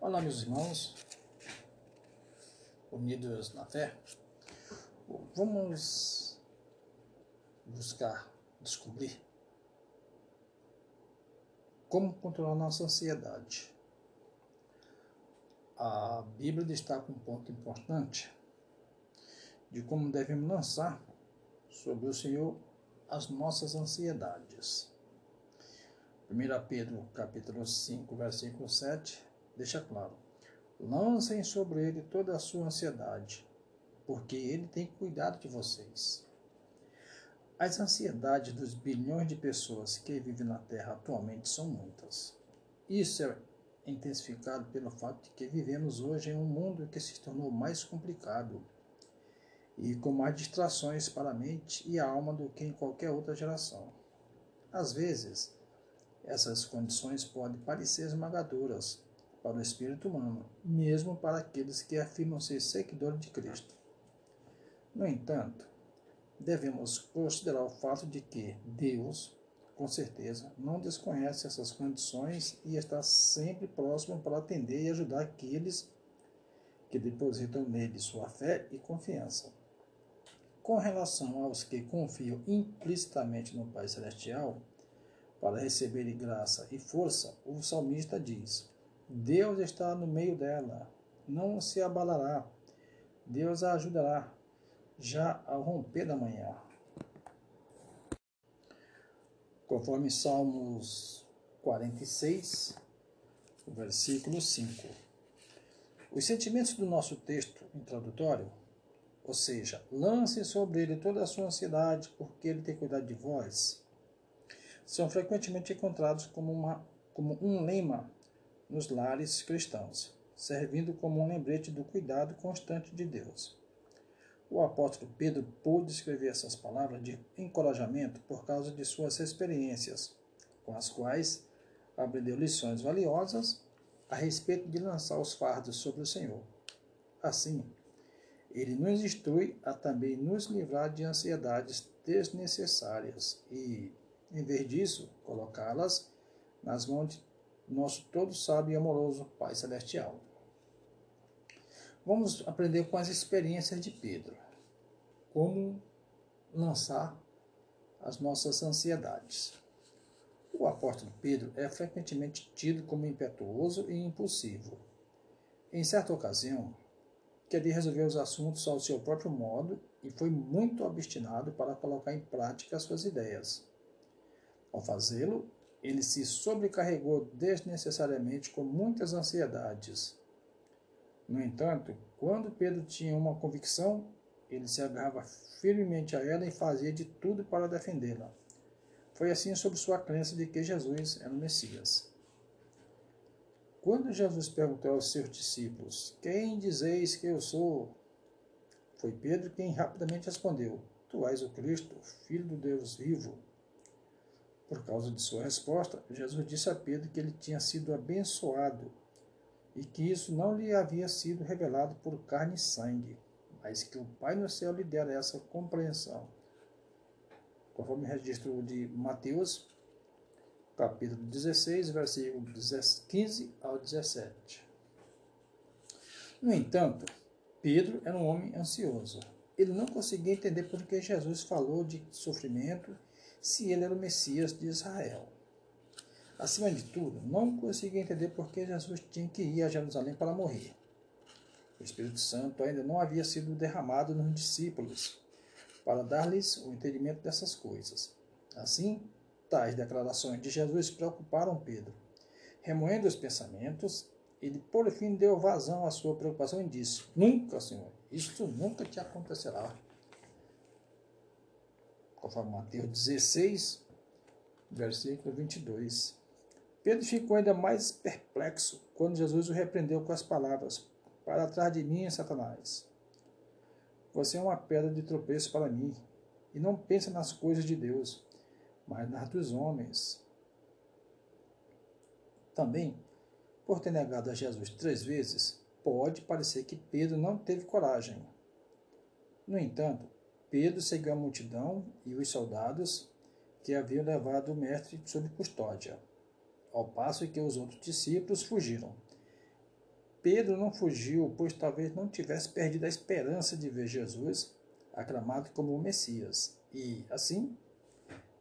Olá, meus irmãos, unidos na fé. Vamos buscar descobrir como controlar nossa ansiedade. A Bíblia destaca um ponto importante de como devemos lançar sobre o Senhor as nossas ansiedades. 1 Pedro capítulo 5, versículo 7 deixa claro: lancem sobre ele toda a sua ansiedade, porque ele tem cuidado de vocês. As ansiedades dos bilhões de pessoas que vivem na Terra atualmente são muitas. Isso é intensificado pelo fato de que vivemos hoje em um mundo que se tornou mais complicado e com mais distrações para a mente e a alma do que em qualquer outra geração. Às vezes, essas condições podem parecer esmagadoras, para o espírito humano, mesmo para aqueles que afirmam ser seguidores de Cristo. No entanto, devemos considerar o fato de que Deus, com certeza, não desconhece essas condições e está sempre próximo para atender e ajudar aqueles que depositam nele sua fé e confiança. Com relação aos que confiam implicitamente no Pai Celestial, para receberem graça e força, o salmista diz: Deus está no meio dela, não se abalará. Deus a ajudará, já ao romper da manhã. Conforme Salmos 46, versículo 5. Os sentimentos do nosso texto introdutório, ou seja, lance sobre ele toda a sua ansiedade, porque ele tem cuidado de vós, são frequentemente encontrados como, uma, como um lema nos lares cristãos, servindo como um lembrete do cuidado constante de Deus. O apóstolo Pedro pôde escrever essas palavras de encorajamento por causa de suas experiências, com as quais aprendeu lições valiosas a respeito de lançar os fardos sobre o Senhor. Assim, ele nos instrui a também nos livrar de ansiedades desnecessárias e, em vez disso, colocá-las nas mãos de nosso todo sábio e amoroso Pai Celestial. Vamos aprender com as experiências de Pedro. Como lançar as nossas ansiedades. O apóstolo Pedro é frequentemente tido como impetuoso e impulsivo. Em certa ocasião, queria resolver os assuntos ao seu próprio modo e foi muito obstinado para colocar em prática suas ideias. Ao fazê-lo, ele se sobrecarregou desnecessariamente com muitas ansiedades. No entanto, quando Pedro tinha uma convicção, ele se agarrava firmemente a ela e fazia de tudo para defendê-la. Foi assim sobre sua crença de que Jesus era o Messias. Quando Jesus perguntou aos seus discípulos: Quem dizeis que eu sou? Foi Pedro quem rapidamente respondeu: Tu és o Cristo, filho do Deus vivo. Por causa de sua resposta, Jesus disse a Pedro que ele tinha sido abençoado e que isso não lhe havia sido revelado por carne e sangue, mas que o Pai no céu lhe dera essa compreensão. Conforme registro de Mateus, capítulo 16, versículo 15 ao 17. No entanto, Pedro era um homem ansioso. Ele não conseguia entender por que Jesus falou de sofrimento se ele era o Messias de Israel. Acima de tudo, não conseguia entender por que Jesus tinha que ir a Jerusalém para morrer. O Espírito Santo ainda não havia sido derramado nos discípulos para dar-lhes o entendimento dessas coisas. Assim, tais declarações de Jesus preocuparam Pedro. Remoendo os pensamentos, ele por fim deu vazão à sua preocupação e disse: Nunca, Senhor, isso nunca te acontecerá conforme Mateus 16, versículo 22. Pedro ficou ainda mais perplexo quando Jesus o repreendeu com as palavras: Para trás de mim, Satanás. Você é uma pedra de tropeço para mim, e não pensa nas coisas de Deus, mas nas dos homens. Também, por ter negado a Jesus três vezes, pode parecer que Pedro não teve coragem. No entanto, Pedro seguiu a multidão e os soldados que haviam levado o mestre sob custódia, ao passo que os outros discípulos fugiram. Pedro não fugiu, pois talvez não tivesse perdido a esperança de ver Jesus aclamado como o Messias, e, assim,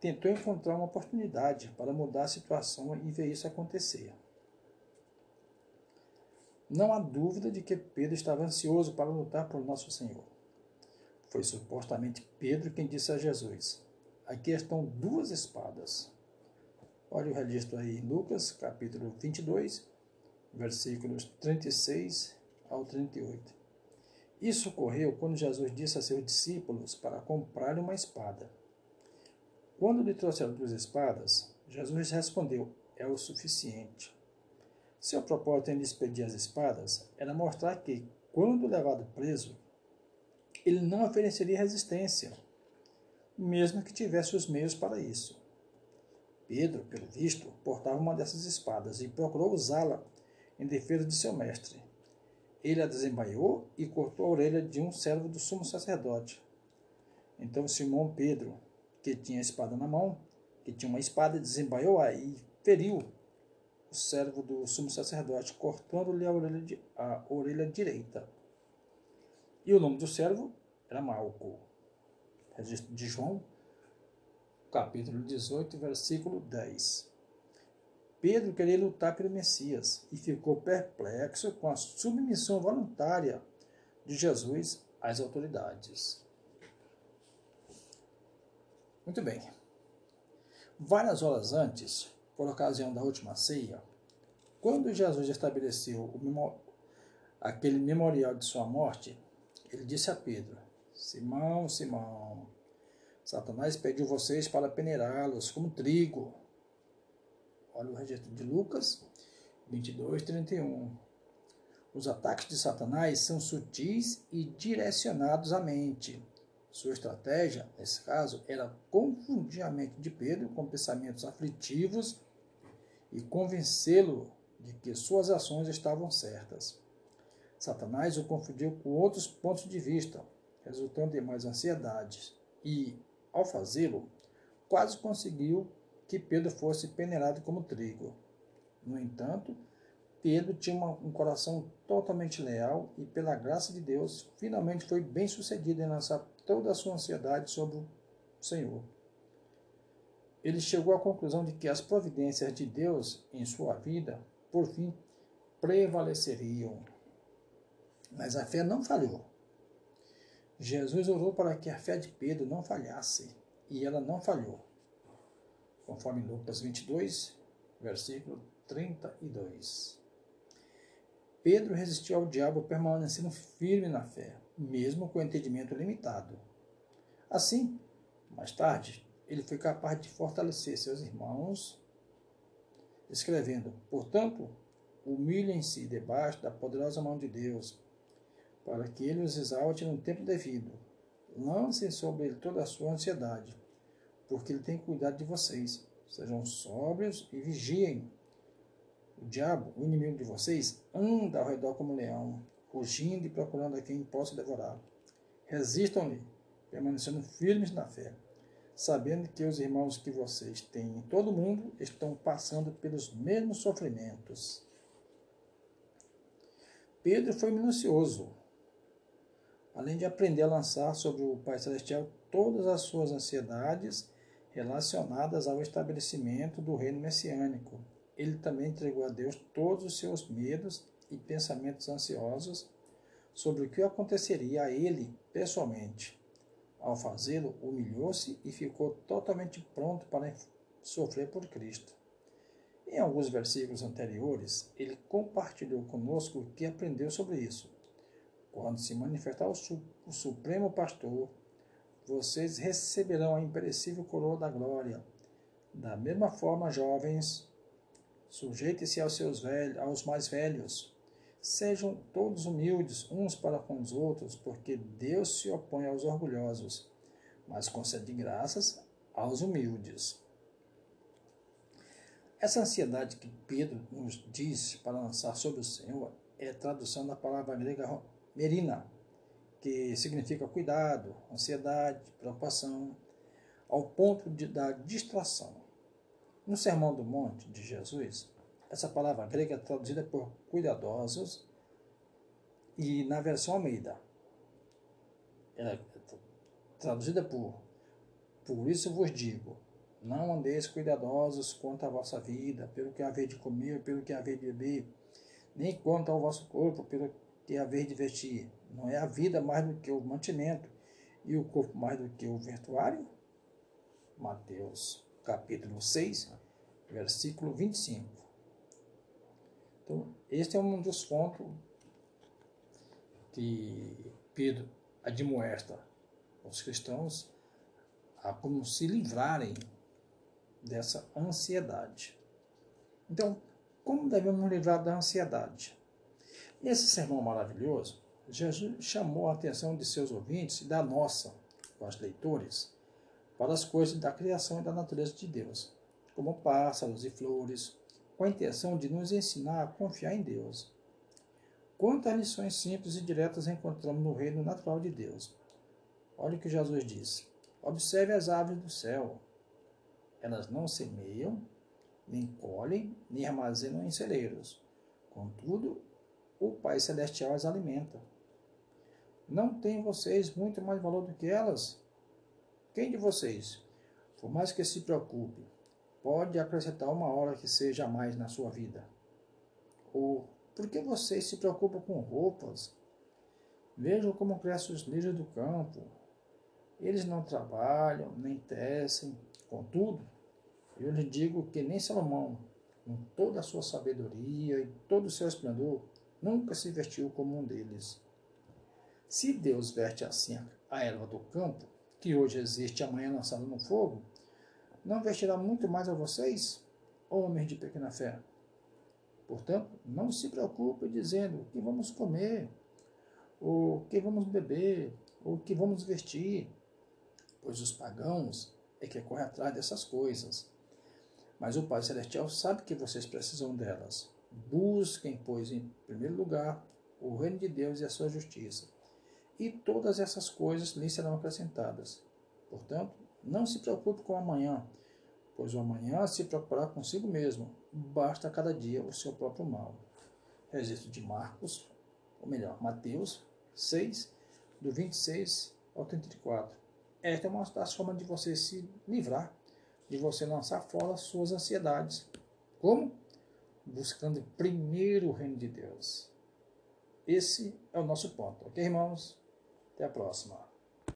tentou encontrar uma oportunidade para mudar a situação e ver isso acontecer. Não há dúvida de que Pedro estava ansioso para lutar por nosso Senhor. Foi supostamente Pedro quem disse a Jesus: Aqui estão duas espadas. Olha o registro aí em Lucas, capítulo 22, versículos 36 ao 38. Isso ocorreu quando Jesus disse a seus discípulos para comprar uma espada. Quando lhe trouxeram duas espadas, Jesus respondeu: É o suficiente. Seu propósito em lhes pedir as espadas era mostrar que, quando levado preso, ele não ofereceria resistência, mesmo que tivesse os meios para isso. Pedro, pelo visto, portava uma dessas espadas e procurou usá-la em defesa de seu mestre. Ele a desembaiou e cortou a orelha de um servo do sumo sacerdote. Então Simão Pedro, que tinha a espada na mão, que tinha uma espada, desembaiou-a e feriu o servo do sumo sacerdote, cortando-lhe a a orelha direita. E o nome do servo era Malco. Registro de João, capítulo 18, versículo 10. Pedro queria lutar pelo Messias e ficou perplexo com a submissão voluntária de Jesus às autoridades. Muito bem. Várias horas antes, por ocasião da última ceia, quando Jesus estabeleceu o aquele memorial de sua morte, ele disse a Pedro: Simão, Simão, Satanás pediu vocês para peneirá-los como trigo. Olha o registro de Lucas 22, 31. Os ataques de Satanás são sutis e direcionados à mente. Sua estratégia, nesse caso, era confundir a mente de Pedro com pensamentos aflitivos e convencê-lo de que suas ações estavam certas. Satanás o confundiu com outros pontos de vista, resultando em mais ansiedades, e, ao fazê-lo, quase conseguiu que Pedro fosse peneirado como trigo. No entanto, Pedro tinha um coração totalmente leal e, pela graça de Deus, finalmente foi bem sucedido em lançar toda a sua ansiedade sobre o Senhor. Ele chegou à conclusão de que as providências de Deus em sua vida, por fim, prevaleceriam. Mas a fé não falhou. Jesus orou para que a fé de Pedro não falhasse, e ela não falhou. Conforme Lucas 22, versículo 32. Pedro resistiu ao diabo permanecendo firme na fé, mesmo com o entendimento limitado. Assim, mais tarde, ele foi capaz de fortalecer seus irmãos, escrevendo: Portanto, humilhem-se debaixo da poderosa mão de Deus, para que ele os exalte no tempo devido. Lancem sobre ele toda a sua ansiedade, porque ele tem cuidado de vocês. Sejam sóbrios e vigiem. O diabo, o inimigo de vocês, anda ao redor como um leão, rugindo e procurando a quem possa devorar. Resistam-lhe, permanecendo firmes na fé, sabendo que os irmãos que vocês têm em todo o mundo estão passando pelos mesmos sofrimentos. Pedro foi minucioso além de aprender a lançar sobre o Pai Celestial todas as suas ansiedades relacionadas ao estabelecimento do reino messiânico. Ele também entregou a Deus todos os seus medos e pensamentos ansiosos sobre o que aconteceria a ele pessoalmente. Ao fazê-lo, humilhou-se e ficou totalmente pronto para sofrer por Cristo. Em alguns versículos anteriores, ele compartilhou conosco o que aprendeu sobre isso. Quando se manifestar o, su o Supremo Pastor, vocês receberão a imperecível coroa da glória. Da mesma forma, jovens, sujeitem-se aos seus velhos, aos mais velhos. Sejam todos humildes uns para com os outros, porque Deus se opõe aos orgulhosos, mas concede graças aos humildes. Essa ansiedade que Pedro nos diz para lançar sobre o Senhor é tradução da palavra grega merina, que significa cuidado, ansiedade, preocupação, ao ponto de, da distração. No Sermão do Monte de Jesus, essa palavra grega é traduzida por cuidadosos E na versão Almeida, ela é traduzida por Por isso vos digo, não andeis cuidadosos quanto à vossa vida, pelo que haver de comer, pelo que haver de beber, nem quanto ao vosso corpo, pelo que haver de vestir. Não é a vida mais do que o mantimento, e o corpo mais do que o virtuário? Mateus capítulo 6, versículo 25. Então, este é um dos pontos que Pedro admoesta os cristãos a como se livrarem dessa ansiedade. Então, como devemos livrar da ansiedade? Nesse sermão maravilhoso, Jesus chamou a atenção de seus ouvintes e da nossa, os leitores, para as coisas da criação e da natureza de Deus, como pássaros e flores, com a intenção de nos ensinar a confiar em Deus. Quantas lições simples e diretas encontramos no reino natural de Deus. Olha o que Jesus disse. Observe as aves do céu. Elas não semeiam, nem colhem, nem armazenam em celeiros. Contudo, o Pai Celestial as alimenta. Não têm vocês muito mais valor do que elas? Quem de vocês, por mais que se preocupe, pode acrescentar uma hora que seja mais na sua vida? Ou por que vocês se preocupam com roupas? Vejam como crescem os lírios do campo. Eles não trabalham, nem tecem. Contudo, eu lhe digo que nem Salomão, com toda a sua sabedoria e todo o seu esplendor, nunca se vestiu como um deles. Se Deus veste assim a erva do campo, que hoje existe e amanhã lançada no fogo, não vestirá muito mais a vocês, homens de pequena fé? Portanto, não se preocupe dizendo o que vamos comer, ou o que vamos beber, ou o que vamos vestir, pois os pagãos é que correm atrás dessas coisas. Mas o Pai Celestial sabe que vocês precisam delas. Busquem, pois, em primeiro lugar, o reino de Deus e a sua justiça e todas essas coisas lhe serão acrescentadas. Portanto, não se preocupe com amanhã, pois o amanhã se preocupará consigo mesmo. Basta cada dia o seu próprio mal. Registro de Marcos, ou melhor, Mateus 6, do 26 ao 34. Esta é uma das formas de você se livrar, de você lançar fora suas ansiedades. Como? Buscando primeiro o reino de Deus. Esse é o nosso ponto, ok, irmãos? Até a próxima.